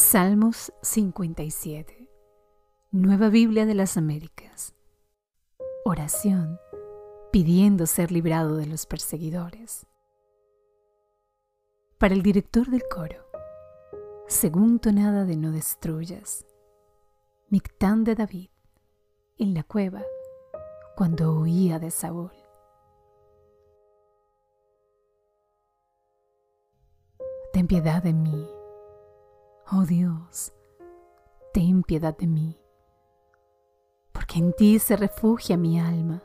Salmos 57 Nueva Biblia de las Américas Oración pidiendo ser librado de los perseguidores. Para el director del coro, según tonada de no destruyas, Mictán de David, en la cueva, cuando huía de Saúl. Ten piedad de mí, oh Dios, ten piedad de mí, porque en ti se refugia mi alma.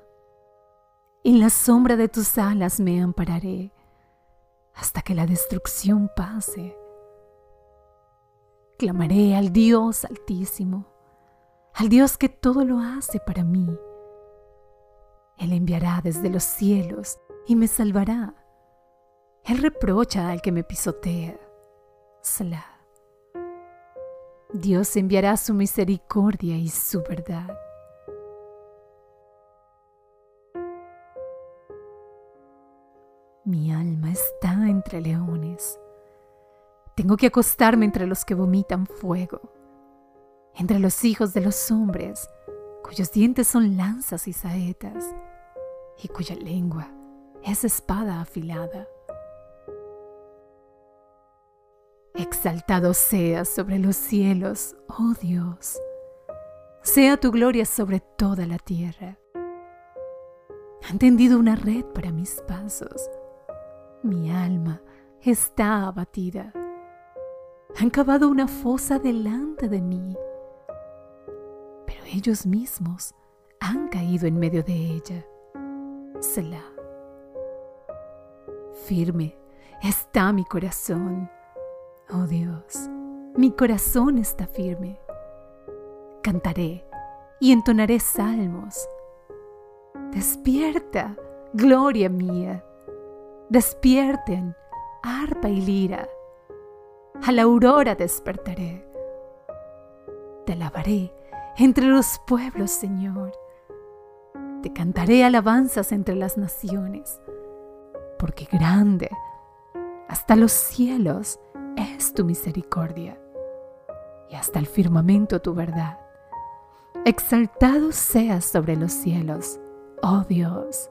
En la sombra de tus alas me ampararé hasta que la destrucción pase. Clamaré al Dios altísimo, al Dios que todo lo hace para mí. Él enviará desde los cielos y me salvará. Él reprocha al que me pisotea. Salah. Dios enviará su misericordia y su verdad. Mi alma está entre leones. Tengo que acostarme entre los que vomitan fuego, entre los hijos de los hombres, cuyos dientes son lanzas y saetas, y cuya lengua es espada afilada. Exaltado seas sobre los cielos, oh Dios, sea tu gloria sobre toda la tierra. Han tendido una red para mis pasos mi alma está abatida. Han cavado una fosa delante de mí, pero ellos mismos han caído en medio de ella. Selah. Firme está mi corazón. Oh Dios, mi corazón está firme. Cantaré y entonaré salmos. Despierta, gloria mía Despierten, arpa y lira. A la aurora despertaré. Te alabaré entre los pueblos, Señor. Te cantaré alabanzas entre las naciones, porque grande hasta los cielos es tu misericordia y hasta el firmamento tu verdad. Exaltado seas sobre los cielos, oh Dios,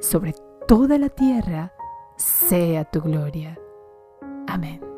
sobre toda la tierra sea tu gloria. Amén.